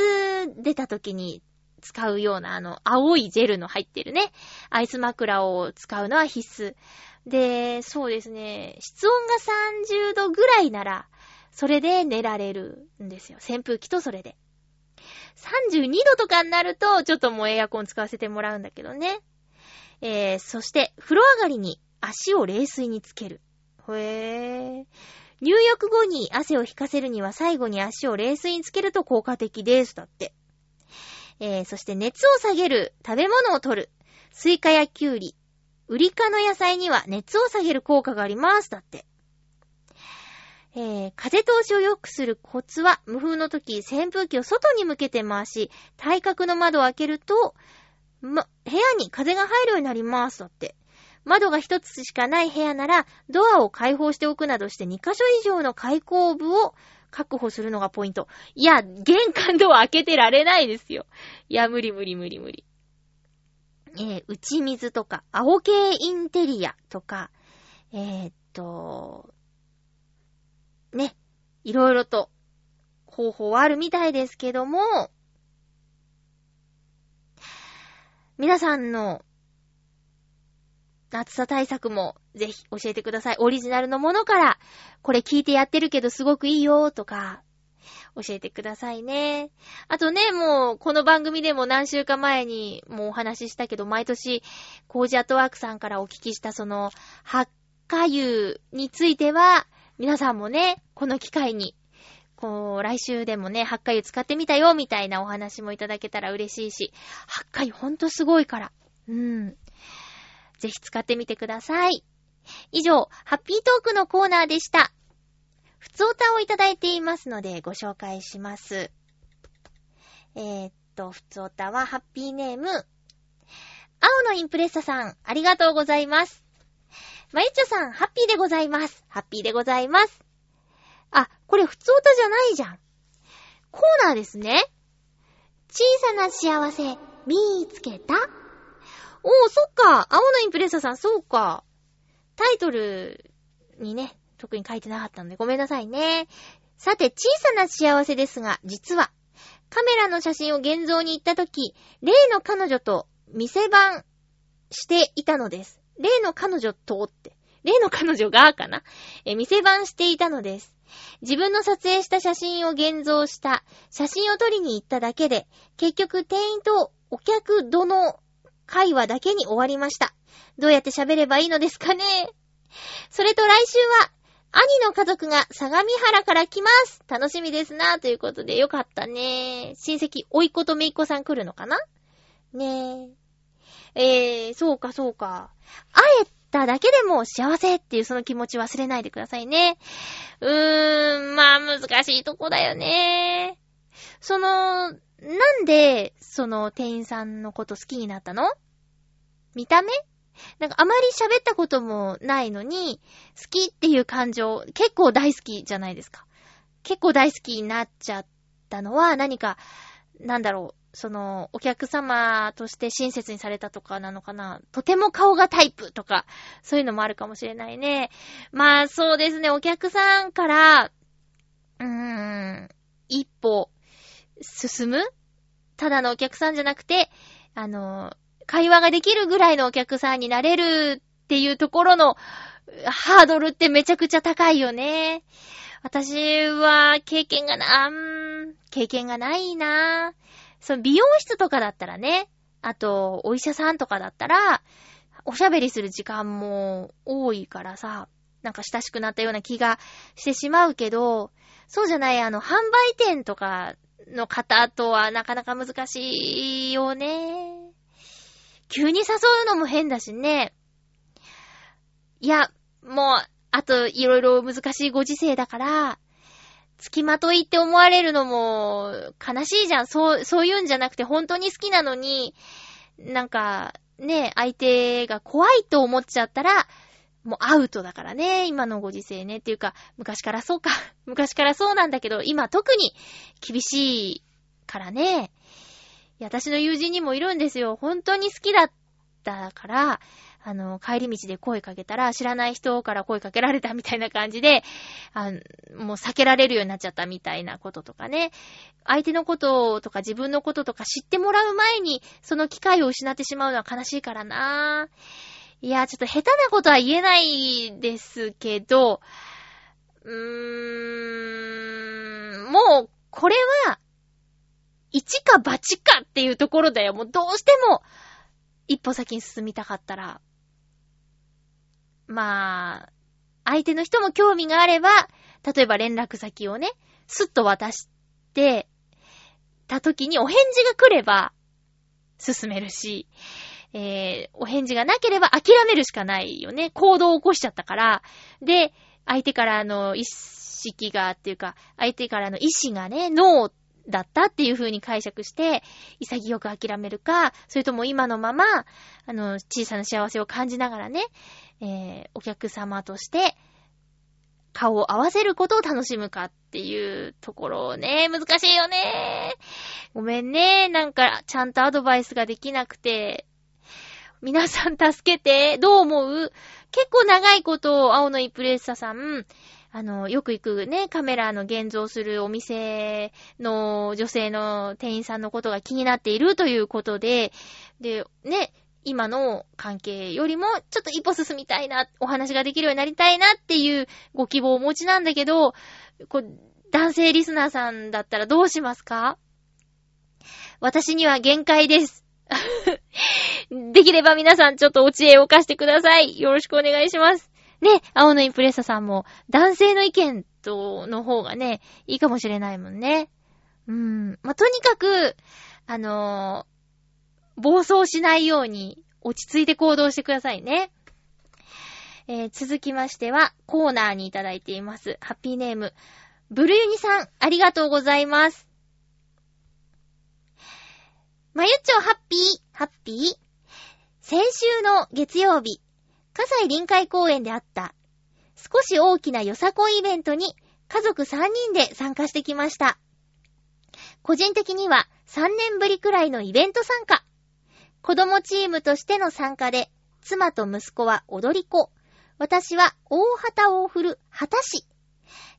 出た時に使うような、あの、青いジェルの入ってるね、アイス枕を使うのは必須。で、そうですね、室温が30度ぐらいなら、それで寝られるんですよ。扇風機とそれで。32度とかになると、ちょっともうエアコン使わせてもらうんだけどね。えー、そして、風呂上がりに足を冷水につける。へー。入浴後に汗を引かせるには最後に足を冷水につけると効果的です。だって。えー、そして熱を下げる食べ物を取る。スイカやキュウリ。ウリ科の野菜には熱を下げる効果があります。だって。えー、風通しを良くするコツは、無風の時、扇風機を外に向けて回し、対角の窓を開けると、ま、部屋に風が入るようになります。だって。窓が一つしかない部屋なら、ドアを開放しておくなどして2箇所以上の開口部を確保するのがポイント。いや、玄関ドア開けてられないですよ。いや、無理無理無理無理。えー、打ち水とか、青系インテリアとか、えー、っと、ね、いろいろと方法はあるみたいですけども、皆さんの暑さ対策もぜひ教えてください。オリジナルのものから、これ聞いてやってるけどすごくいいよとか、教えてくださいね。あとね、もう、この番組でも何週か前にもうお話ししたけど、毎年、コージアットワークさんからお聞きしたその、発火油については、皆さんもね、この機会に、こう、来週でもね、発火油使ってみたよ、みたいなお話もいただけたら嬉しいし、発火油ほんとすごいから。うん。ぜひ使ってみてください。以上、ハッピートークのコーナーでした。ふつおたをいただいていますので、ご紹介します。えー、っと、ふつおたは、ハッピーネーム、青のインプレッサさん、ありがとうございます。まゆちょさん、ハッピーでございます。ハッピーでございます。あ、これ普通歌じゃないじゃん。コーナーですね。小さな幸せ、見つけたおー、そっか。青のインプレッサさん、そうか。タイトルにね、特に書いてなかったのでごめんなさいね。さて、小さな幸せですが、実は、カメラの写真を現像に行った時、例の彼女と店番していたのです。例の彼女とって、例の彼女がかな？え、店番していたのです。自分の撮影した写真を現像した写真を撮りに行っただけで、結局店員とお客どの会話だけに終わりました。どうやって喋ればいいのですかね？それと来週は、兄の家族が相模原から来ます。楽しみですな。ということで、よかったね。親戚、甥いっ子と姪っ子さん来るのかな？ねえ。えー、そうかそうか。会えただけでも幸せっていうその気持ち忘れないでくださいね。うーん、まあ難しいとこだよね。その、なんで、その店員さんのこと好きになったの？見た目？なんかあまり喋ったこともないのに、好きっていう感情、結構大好きじゃないですか。結構大好きになっちゃったのは何か、なんだろう、その、お客様として親切にされたとかなのかな。とても顔がタイプとか、そういうのもあるかもしれないね。まあそうですね、お客さんから、うーん、一歩進む？ただのお客さんじゃなくて、あの、会話ができるぐらいのお客さんになれるっていうところのハードルってめちゃくちゃ高いよね。私は経験がな、経験がないな。その美容室とかだったらね、あと、お医者さんとかだったら、おしゃべりする時間も多いからさ、なんか親しくなったような気がしてしまうけど、そうじゃない、あの、販売店とかの方とはなかなか難しいよね。急に誘うのも変だしね。いや、もう、あと、いろいろ難しいご時世だから、付きまといって思われるのも悲しいじゃん。そう、そういうんじゃなくて本当に好きなのに、なんか、ね、相手が怖いと思っちゃったら、もうアウトだからね、今のご時世ね。っていうか、昔からそうか。昔からそうなんだけど、今特に厳しいからね。いや、私の友人にもいるんですよ。本当に好きだったから、あの、帰り道で声かけたら、知らない人から声かけられたみたいな感じで、あもう避けられるようになっちゃったみたいなこととかね。相手のこととか自分のこととか知ってもらう前に、その機会を失ってしまうのは悲しいからなぁ。いや、ちょっと下手なことは言えないですけど、うーん、もう、これは、一か八かっていうところだよ。もうどうしても、一歩先に進みたかったら、まあ、相手の人も興味があれば、例えば連絡先をね、スッと渡してた時にお返事が来れば進めるし、えー、お返事がなければ諦めるしかないよね。行動を起こしちゃったから。で、相手からの意識がっていうか、相手からの意思がね、ノーだったっていう風に解釈して、潔く諦めるか、それとも今のまま、あの、小さな幸せを感じながらね、えー、お客様として、顔を合わせることを楽しむかっていうところをね、難しいよね。ごめんね。なんか、ちゃんとアドバイスができなくて。皆さん助けて。どう思う？結構長いことを青のイプレッサさん、あの、よく行くね、カメラの現像するお店の女性の店員さんのことが気になっているということで、で、ね、今の関係よりもちょっと一歩進みたいな、お話ができるようになりたいなっていうご希望をお持ちなんだけど、こう、男性リスナーさんだったらどうしますか？私には限界です。できれば皆さんちょっとお知恵を貸してください。よろしくお願いします。ね、青のインプレッサさんも男性の意見との方がね、いいかもしれないもんね。うん。まあ、とにかく、あのー暴走しないように落ち着いて行動してくださいね。えー続きましては、コーナーにいただいています。ハッピーネーム。ブルユニさん、ありがとうございます。まゆっちょ、ハッピー、ハッピー。先週の月曜日、葛西臨海公園であった、少し大きなよさこいイベントに家族3人で参加してきました。個人的には3年ぶりくらいのイベント参加。子供チームとしての参加で、妻と息子は踊り子。私は大旗を振る旗師。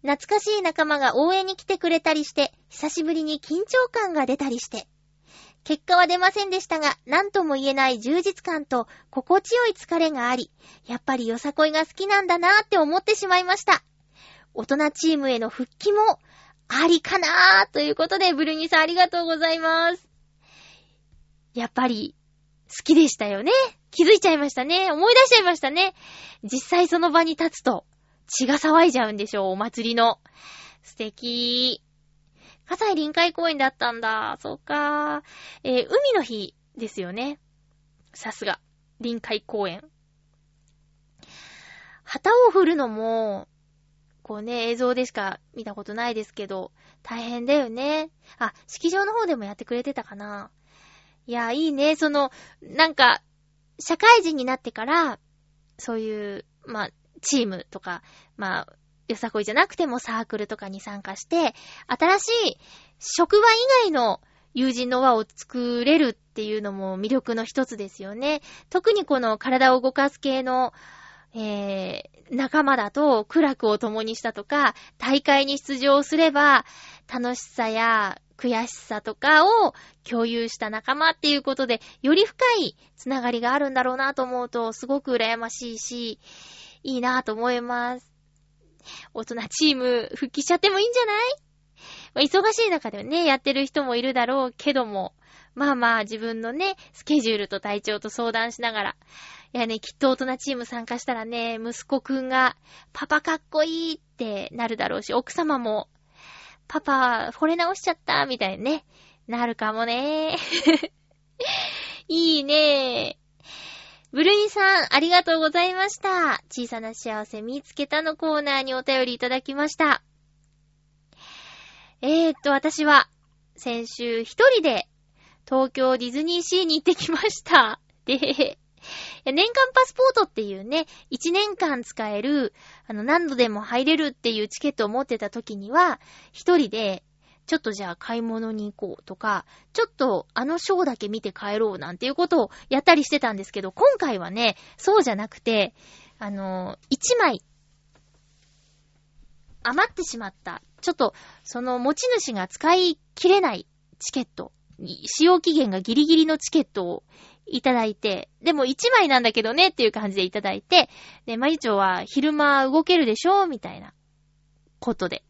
懐かしい仲間が応援に来てくれたりして、久しぶりに緊張感が出たりして。結果は出ませんでしたが、何とも言えない充実感と心地よい疲れがあり、やっぱりよさこいが好きなんだなーって思ってしまいました。大人チームへの復帰もありかなーということで、ブルニさんありがとうございます。やっぱり、好きでしたよね。気づいちゃいましたね。思い出しちゃいましたね。実際その場に立つと、血が騒いじゃうんでしょう、お祭りの。素敵。葛西臨海公園だったんだ。そうか。えー海の日ですよね。さすが。臨海公園。旗を振るのも、こうね、映像でしか見たことないですけど、大変だよね。あ、式場の方でもやってくれてたかな。いや、いいね。その、なんか、社会人になってから、そういう、まあ、チームとか、まあ、よさこいじゃなくてもサークルとかに参加して、新しい職場以外の友人の輪を作れるっていうのも魅力の一つですよね。特にこの体を動かす系の、えー、仲間だと苦楽を共にしたとか、大会に出場すれば楽しさや悔しさとかを共有した仲間っていうことで、より深いつながりがあるんだろうなと思うと、すごく羨ましいし、いいなと思います。大人チーム復帰しちゃってもいいんじゃない？忙しい中でね、やってる人もいるだろうけども、まあまあ自分のね、スケジュールと体調と相談しながら、いやね、きっと大人チーム参加したらね、息子くんが、パパかっこいいってなるだろうし、奥様も、パパ、惚れ直しちゃった、みたいにね、なるかもね。いいね。ブルイさん、ありがとうございました。小さな幸せ見つけたのコーナーにお便りいただきました。えーっと、私は、先週一人で、東京ディズニーシーに行ってきました。で、年間パスポートっていうね、1年間使える、あの、何度でも入れるっていうチケットを持ってた時には、一人で、ちょっとじゃあ買い物に行こうとか、ちょっとあのショーだけ見て帰ろうなんていうことをやったりしてたんですけど、今回はね、そうじゃなくて、あの、1枚、余ってしまった。ちょっと、その持ち主が使い切れないチケット、使用期限がギリギリのチケットをいただいて、でも1枚なんだけどねっていう感じでいただいて、で、まゆちょは昼間動けるでしょみたいなことで。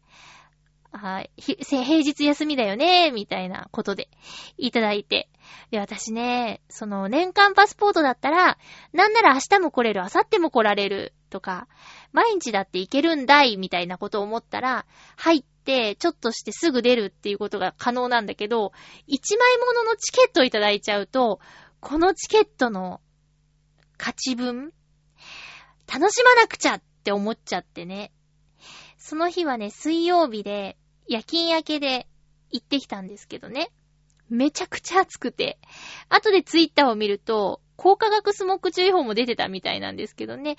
はい。平日休みだよねみたいなことでいただいて。で、私ね、その年間パスポートだったら、なんなら明日も来れる、明後日も来られるとか、毎日だって行けるんだいみたいなことを思ったら、入って、ちょっとしてすぐ出るっていうことが可能なんだけど、1枚もののチケットをいただいちゃうと、このチケットの価値分、楽しまなくちゃって思っちゃってね。その日はね、水曜日で、夜勤明けで、行ってきたんですけどね。めちゃくちゃ暑くて。後でツイッターを見ると、高化学スモッグ注意報も出てたみたいなんですけどね。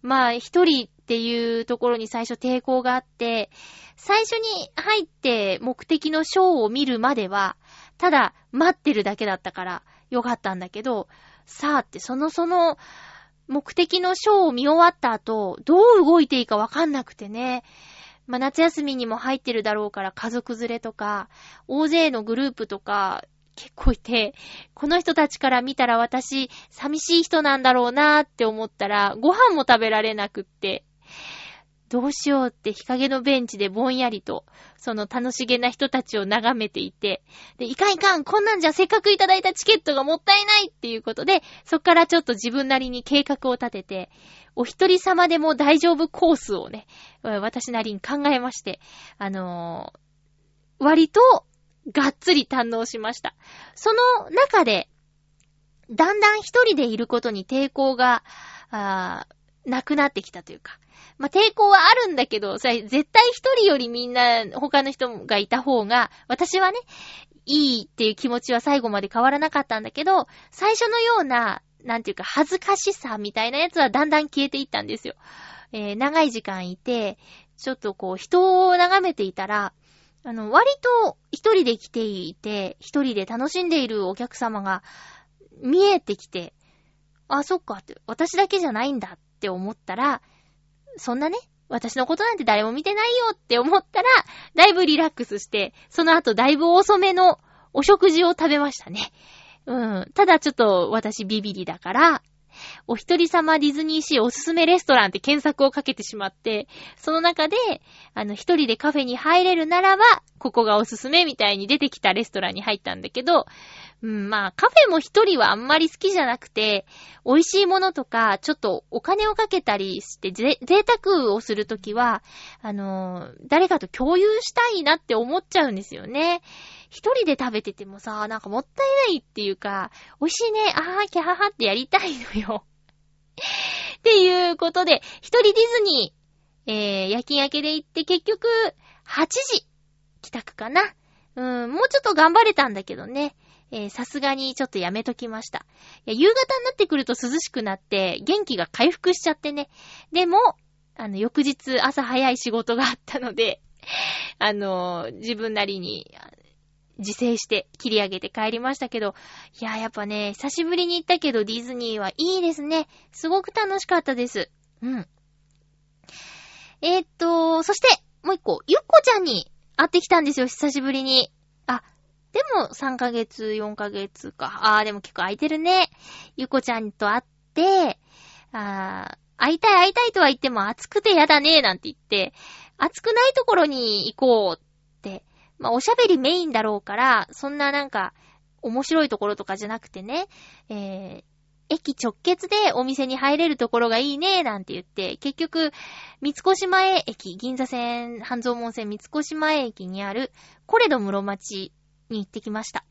まあ、一人っていうところに最初抵抗があって、最初に入って目的のショーを見るまでは、ただ待ってるだけだったからよかったんだけど、さあってそのその目的のショーを見終わった後、どう動いていいかわかんなくてね。まあ、夏休みにも入ってるだろうから家族連れとか、大勢のグループとか結構いて、この人たちから見たら私寂しい人なんだろうなーって思ったら、ご飯も食べられなくって、どうしようって日陰のベンチでぼんやりと、その楽しげな人たちを眺めていて、で、いかんいかん、こんなんじゃせっかくいただいたチケットがもったいないっていうことで、そっからちょっと自分なりに計画を立てて、お一人様でも大丈夫コースをね、私なりに考えまして、あのー割と、がっつり堪能しました。その中で、だんだん一人でいることに抵抗が、あーなくなってきたというか。まあ、抵抗はあるんだけど、さ、絶対一人よりみんな、他の人がいた方が、私はね、いいっていう気持ちは最後まで変わらなかったんだけど、最初のような、なんていうか、恥ずかしさみたいなやつはだんだん消えていったんですよ。えー長い時間いて、ちょっとこう、人を眺めていたら、あの、割と一人で来ていて、一人で楽しんでいるお客様が見えてきて、あ、そっかって、私だけじゃないんだって思ったら、そんなね、私のことなんて誰も見てないよって思ったら、だいぶリラックスして、その後だいぶ遅めのお食事を食べましたね。うん。ただちょっと私ビビリだから、お一人様ディズニーシーおすすめレストランって検索をかけてしまって、その中で、あの、一人でカフェに入れるならば、ここがおすすめみたいに出てきたレストランに入ったんだけど、うん、まあ、カフェも一人はあんまり好きじゃなくて、美味しいものとか、ちょっとお金をかけたりして、ぜ、贅沢をするときは、あのー誰かと共有したいなって思っちゃうんですよね。一人で食べててもさ、なんかもったいないっていうか、美味しいね、あー、キャハハってやりたいのよ。っていうことで、一人ディズニー、えー、夜勤明けで行って結局、8時、帰宅かな。うん、もうちょっと頑張れたんだけどね。えーさすがにちょっとやめときました。いや、夕方になってくると涼しくなって、元気が回復しちゃってね。でも、あの、翌日朝早い仕事があったので、あのー自分なりに、自制して切り上げて帰りましたけど、いや、やっぱね、久しぶりに行ったけどディズニーはいいですね。すごく楽しかったです。うん。えーっと、そして、もう一個、ゆっこちゃんに会ってきたんですよ、久しぶりに。あ、でも3ヶ月、4ヶ月か。あー、でも結構空いてるね。ゆっこちゃんと会って、あー、会いたい会いたいとは言っても暑くてやだね、なんて言って、暑くないところに行こうって。まあ、おしゃべりメインだろうから、そんななんか、面白いところとかじゃなくてね、えー、駅直結でお店に入れるところがいいね、なんて言って、結局、三越前駅、銀座線、半蔵門線三越前駅にある、コレド室町に行ってきました。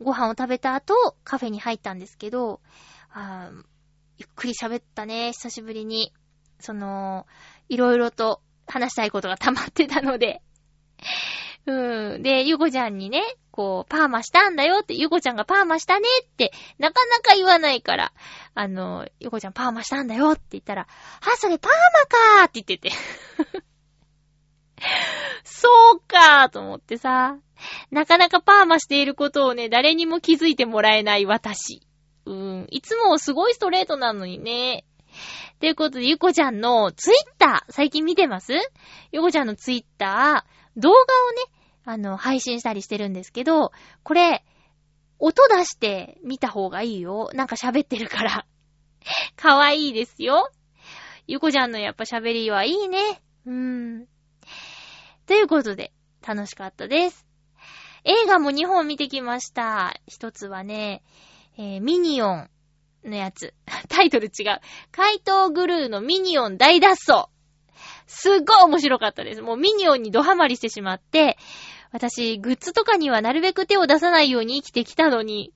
ご飯を食べた後、カフェに入ったんですけど、あゆっくり喋ったね、久しぶりに。その、いろいろと話したいことが溜まってたので。うん。で、ゆこちゃんにね、こう、パーマしたんだよって、ゆこちゃんがパーマしたねって、なかなか言わないから、あの、ゆこちゃんパーマしたんだよって言ったら、あ、それパーマかーって言ってて。そうかーと思ってさ、なかなかパーマしていることをね、誰にも気づいてもらえない私。うん。いつもすごいストレートなのにね。ということで、ゆこちゃんのツイッター、最近見てます？ゆこちゃんのツイッター、動画をね、あの、配信したりしてるんですけど、これ、音出して見た方がいいよ。なんか喋ってるから。かわいいですよ。ゆこちゃんのやっぱ喋りはいいね。うーん。ということで、楽しかったです。映画も2本見てきました。一つはね、えーミニオンのやつ。タイトル違う。怪盗グルーのミニオン大脱走。すっごい面白かったです。もうミニオンにドハマりしてしまって、私、グッズとかにはなるべく手を出さないように生きてきたのに、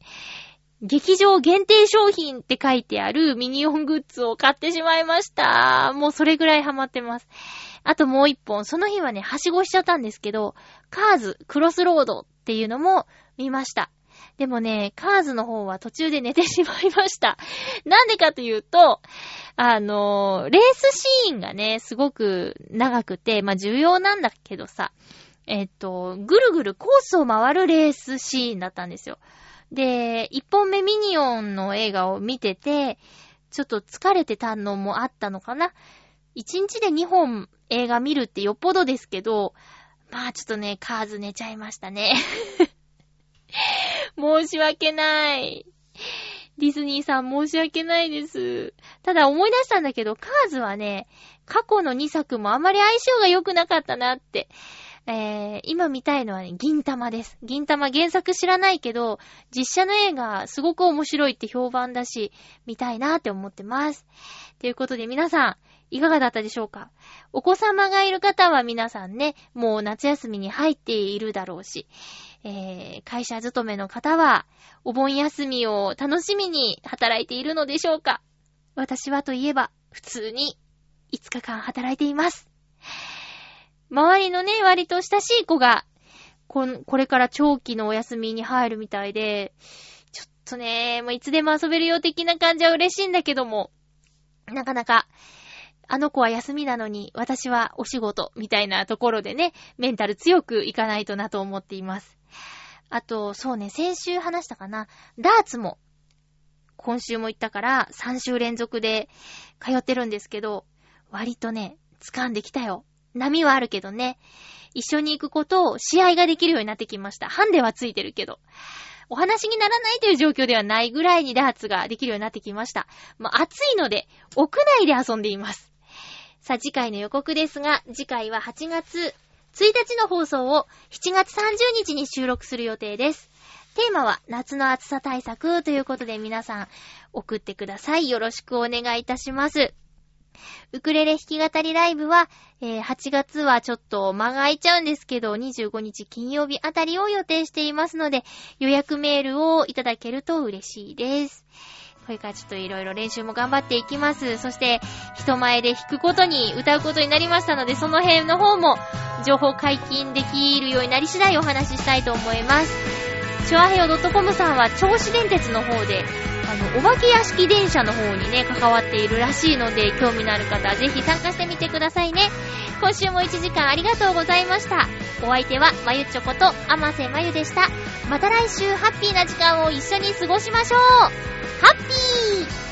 劇場限定商品って書いてあるミニオングッズを買ってしまいました。もうそれぐらいハマってます。あともう一本、その日はね、はしごしちゃったんですけど、カーズクロスロードっていうのも見ました。でもね、カーズの方は途中で寝てしまいました。なんでかというと、あのレースシーンがね、すごく長くて、まあ重要なんだけどさ、えっと、ぐるぐるコースを回るレースシーンだったんですよ。で、一本目ミニオンの映画を見てて、ちょっと疲れてたのもあったのかな。一日で二本映画見るってよっぽどですけど、まあちょっとね、カーズ寝ちゃいましたね。申し訳ない。ディズニーさん申し訳ないです。ただ思い出したんだけど、カーズはね、過去の2作もあまり相性が良くなかったなって。えー、今見たいのはね、銀玉です。銀玉原作知らないけど、実写の映画すごく面白いって評判だし、見たいなって思ってます。ということで皆さん、いかがだったでしょうか？お子様がいる方は皆さんね、もう夏休みに入っているだろうし、えー、会社勤めの方は、お盆休みを楽しみに働いているのでしょうか？私はといえば、普通に5日間働いています。周りのね、割と親しい子が、こ、これから長期のお休みに入るみたいで、ちょっとね、もういつでも遊べるよ的な感じは嬉しいんだけども、なかなか、あの子は休みなのに、私はお仕事、みたいなところでね、メンタル強くいかないとなと思っています。あと、そうね、先週話したかな、ダーツも、今週も行ったから、3週連続で通ってるんですけど、割とね、掴んできたよ。波はあるけどね。一緒に行くことを試合ができるようになってきました。ハンデはついてるけど。お話にならないという状況ではないぐらいにダーツができるようになってきました。まあ、暑いので、屋内で遊んでいます。さあ、次回の予告ですが、次回は8月1日の放送を7月30日に収録する予定です。テーマは夏の暑さ対策ということで皆さん送ってください。よろしくお願いいたします。ウクレレ弾き語りライブは、えー8月はちょっと間が空いちゃうんですけど、25日金曜日あたりを予定していますので、予約メールをいただけると嬉しいです。これからちょっといろいろ練習も頑張っていきます。そして、人前で弾くことに、歌うことになりましたので、その辺の方も、情報解禁できるようになり次第お話ししたいと思います。チョアヘオ .com さんは、銚子電鉄の方で、あの、お化け屋敷電車の方にね、関わっているらしいので、興味のある方はぜひ参加してみてくださいね。今週も1時間ありがとうございました。お相手は、まゆちょこと、あませまゆでした。また来週、ハッピーな時間を一緒に過ごしましょうハッピー